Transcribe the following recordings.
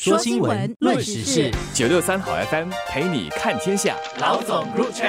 说新闻，论时事，九六三好 FM 陪你看天下。老总入场。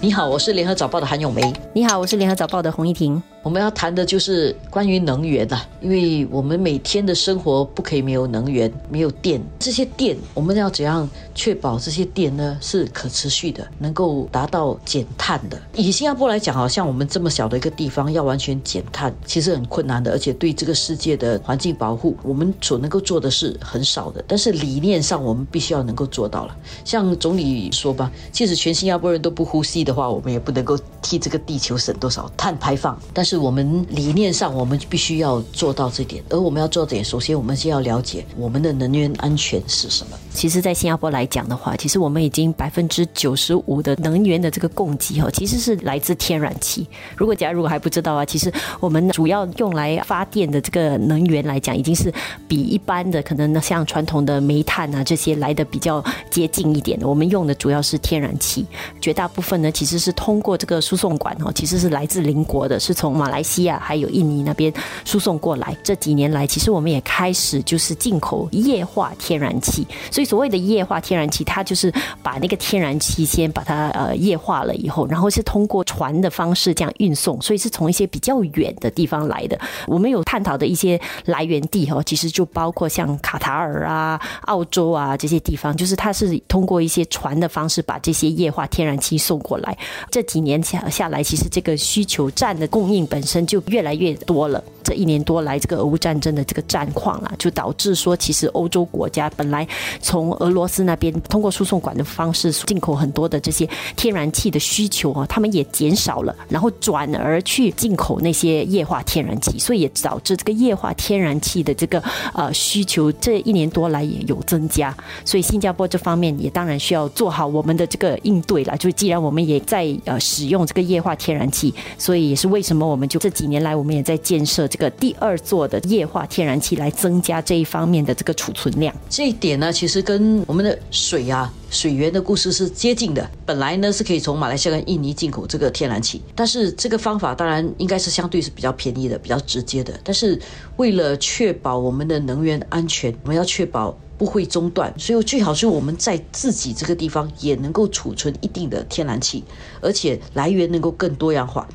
你好，我是联合早报的韩永梅。你好，我是联合早报的洪一婷。我们要谈的就是关于能源啊，因为我们每天的生活不可以没有能源、没有电。这些电，我们要怎样确保这些电呢是可持续的，能够达到减碳的？以新加坡来讲，好像我们这么小的一个地方，要完全减碳，其实很困难的，而且对这个世界的环境保护，我们所能够做的是很少的。但是理念上，我们必须要能够做到了。像总理说吧，即使全新加坡人都不呼吸的话，我们也不能够替这个地球省多少碳排放。但是是我们理念上，我们必须要做到这点。而我们要做点，首先我们先要了解我们的能源安全是什么。其实，在新加坡来讲的话，其实我们已经百分之九十五的能源的这个供给哈，其实是来自天然气。如果假如还不知道啊，其实我们主要用来发电的这个能源来讲，已经是比一般的可能像传统的煤炭啊这些来的比较接近一点的。我们用的主要是天然气，绝大部分呢其实是通过这个输送管哦，其实是来自邻国的，是从。马来西亚还有印尼那边输送过来，这几年来，其实我们也开始就是进口液化天然气。所以所谓的液化天然气，它就是把那个天然气先把它呃液化了以后，然后是通过船的方式这样运送，所以是从一些比较远的地方来的。我们有探讨的一些来源地哈，其实就包括像卡塔尔啊、澳洲啊这些地方，就是它是通过一些船的方式把这些液化天然气送过来。这几年下下来，其实这个需求占的供应。本身就越来越多了。这一年多来，这个俄乌战争的这个战况啊，就导致说，其实欧洲国家本来从俄罗斯那边通过输送管的方式进口很多的这些天然气的需求啊，他们也减少了，然后转而去进口那些液化天然气，所以也导致这个液化天然气的这个呃需求这一年多来也有增加。所以新加坡这方面也当然需要做好我们的这个应对了。就既然我们也在呃使用这个液化天然气，所以也是为什么我们就这几年来我们也在建设。这个第二座的液化天然气来增加这一方面的这个储存量，这一点呢，其实跟我们的水啊、水源的故事是接近的。本来呢是可以从马来西亚跟印尼进口这个天然气，但是这个方法当然应该是相对是比较便宜的、比较直接的。但是为了确保我们的能源安全，我们要确保不会中断，所以最好是我们在自己这个地方也能够储存一定的天然气，而且来源能够更多样化。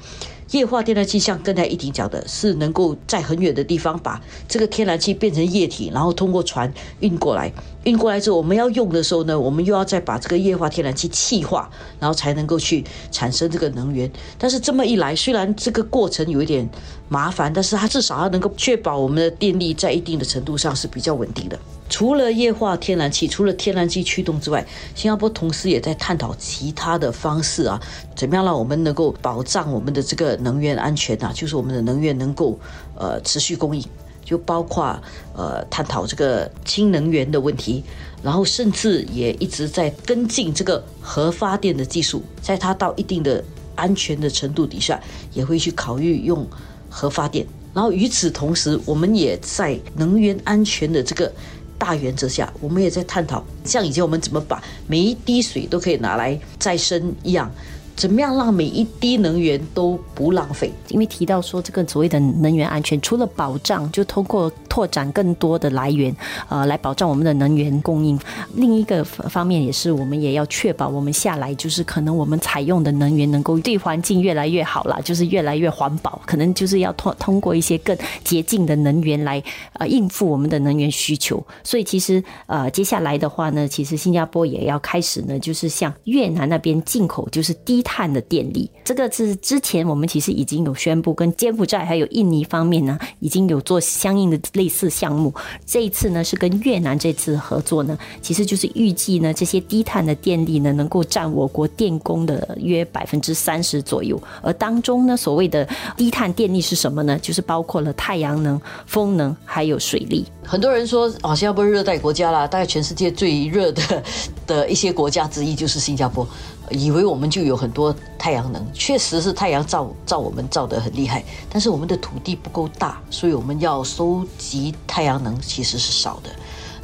液化天然气像刚才一婷讲的，是能够在很远的地方把这个天然气变成液体，然后通过船运过来。运过来之后，我们要用的时候呢，我们又要再把这个液化天然气气化，然后才能够去产生这个能源。但是这么一来，虽然这个过程有一点麻烦，但是它至少它能够确保我们的电力在一定的程度上是比较稳定的。除了液化天然气，除了天然气驱动之外，新加坡同时也在探讨其他的方式啊，怎么样让我们能够保障我们的这个能源安全啊，就是我们的能源能够呃持续供应。就包括呃探讨这个氢能源的问题，然后甚至也一直在跟进这个核发电的技术，在它到一定的安全的程度底下，也会去考虑用核发电。然后与此同时，我们也在能源安全的这个大原则下，我们也在探讨，像以前我们怎么把每一滴水都可以拿来再生一样。怎么样让每一滴能源都不浪费？因为提到说这个所谓的能源安全，除了保障，就通过拓展更多的来源，呃，来保障我们的能源供应。另一个方面也是，我们也要确保我们下来就是可能我们采用的能源能够对环境越来越好了，就是越来越环保。可能就是要通通过一些更洁净的能源来呃应付我们的能源需求。所以其实呃接下来的话呢，其实新加坡也要开始呢，就是向越南那边进口，就是低。碳的电力，这个是之前我们其实已经有宣布，跟柬埔寨还有印尼方面呢，已经有做相应的类似项目。这一次呢，是跟越南这次合作呢，其实就是预计呢，这些低碳的电力呢，能够占我国电工的约百分之三十左右。而当中呢，所谓的低碳电力是什么呢？就是包括了太阳能、风能还有水力。很多人说，新加坡热带国家啦，大概全世界最热的的一些国家之一就是新加坡。以为我们就有很多太阳能，确实是太阳照照我们照得很厉害，但是我们的土地不够大，所以我们要收集太阳能其实是少的。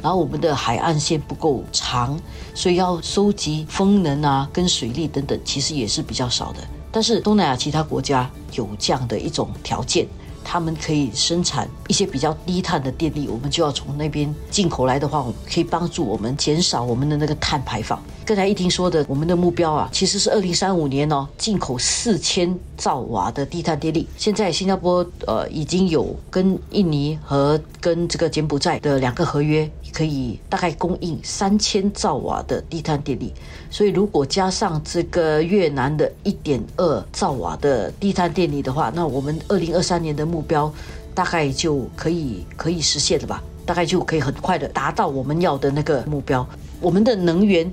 然后我们的海岸线不够长，所以要收集风能啊跟水利等等，其实也是比较少的。但是东南亚其他国家有这样的一种条件。他们可以生产一些比较低碳的电力，我们就要从那边进口来的话，可以帮助我们减少我们的那个碳排放。刚才一听说的，我们的目标啊，其实是二零三五年哦，进口四千兆瓦的低碳电力。现在新加坡呃已经有跟印尼和跟这个柬埔寨的两个合约，可以大概供应三千兆瓦的低碳电力。所以如果加上这个越南的一点二兆瓦的低碳电力的话，那我们二零二三年的目标大概就可以可以实现了吧？大概就可以很快的达到我们要的那个目标。我们的能源。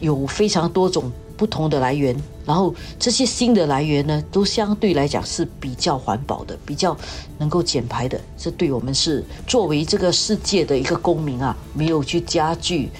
有非常多种不同的来源，然后这些新的来源呢，都相对来讲是比较环保的，比较能够减排的。这对我们是作为这个世界的一个公民啊，没有去加剧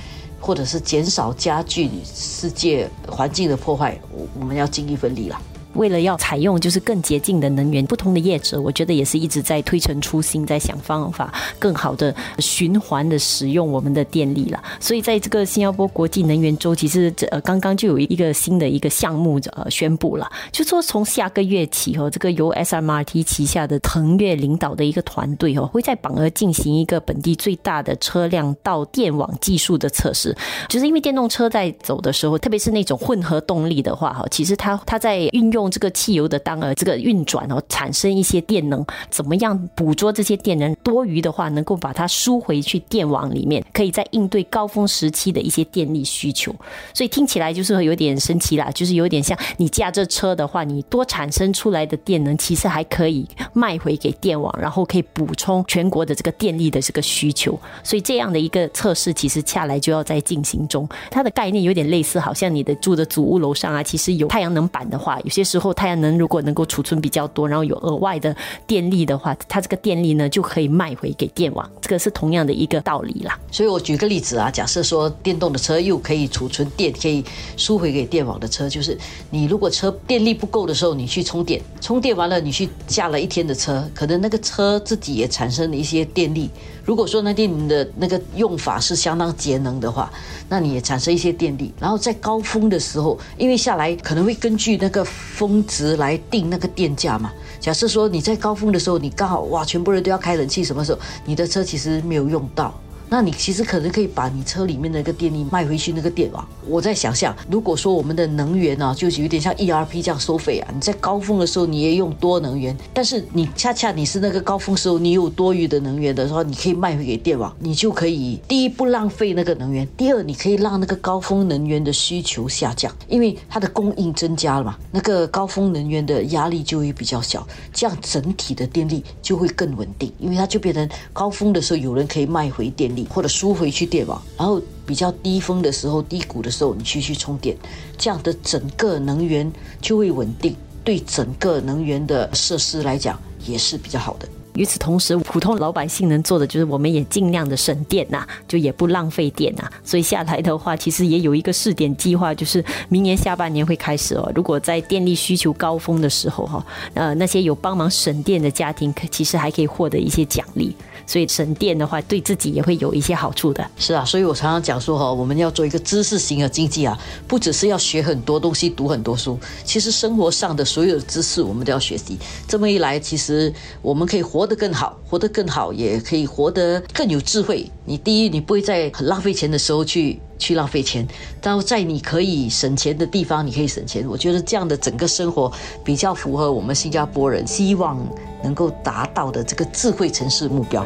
或者是减少加剧世界环境的破坏，我我们要尽一份力了。为了要采用就是更洁净的能源，不同的业者，我觉得也是一直在推陈出新，在想方法，更好的循环的使用我们的电力了。所以在这个新加坡国际能源周，其实这呃刚刚就有一个新的一个项目呃宣布了，就说从下个月起哦，这个由 SMRT 旗下的腾越领导的一个团队哦，会在榜额进行一个本地最大的车辆到电网技术的测试。就是因为电动车在走的时候，特别是那种混合动力的话哈，其实它它在运用。用这个汽油的当呃这个运转哦，产生一些电能，怎么样捕捉这些电能多余的话，能够把它输回去电网里面，可以在应对高峰时期的一些电力需求。所以听起来就是有点神奇啦，就是有点像你驾这车的话，你多产生出来的电能，其实还可以卖回给电网，然后可以补充全国的这个电力的这个需求。所以这样的一个测试，其实下来就要在进行中。它的概念有点类似，好像你的住的主屋楼上啊，其实有太阳能板的话，有些。之后，太阳能如果能够储存比较多，然后有额外的电力的话，它这个电力呢就可以卖回给电网，这个是同样的一个道理啦。所以我举个例子啊，假设说电动的车又可以储存电，可以输回给电网的车，就是你如果车电力不够的时候，你去充电，充电完了你去驾了一天的车，可能那个车自己也产生了一些电力。如果说那电的那个用法是相当节能的话，那你也产生一些电力。然后在高峰的时候，因为下来可能会根据那个峰值来定那个电价嘛。假设说你在高峰的时候，你刚好哇，全部人都要开冷气，什么时候你的车其实没有用到。那你其实可能可以把你车里面的一个电力卖回去那个电网。我在想象，如果说我们的能源呢，就是有点像 ERP 这样收费啊，你在高峰的时候你也用多能源，但是你恰恰你是那个高峰时候你有多余的能源的时候，你可以卖回给电网，你就可以第一不浪费那个能源，第二你可以让那个高峰能源的需求下降，因为它的供应增加了嘛，那个高峰能源的压力就会比较小，这样整体的电力就会更稳定，因为它就变成高峰的时候有人可以卖回电力。或者输回去电网，然后比较低峰的时候、低谷的时候，你去去充电，这样的整个能源就会稳定，对整个能源的设施来讲也是比较好的。与此同时，普通老百姓能做的就是，我们也尽量的省电呐，就也不浪费电呐。所以下来的话，其实也有一个试点计划，就是明年下半年会开始哦。如果在电力需求高峰的时候哈，呃，那些有帮忙省电的家庭，可其实还可以获得一些奖励。所以省电的话，对自己也会有一些好处的。是啊，所以我常常讲说哈，我们要做一个知识型的经济啊，不只是要学很多东西、读很多书，其实生活上的所有的知识我们都要学习。这么一来，其实我们可以活得更好，活得更好，也可以活得更有智慧。你第一，你不会在很浪费钱的时候去去浪费钱；然后在你可以省钱的地方，你可以省钱。我觉得这样的整个生活比较符合我们新加坡人希望。能够达到的这个智慧城市目标。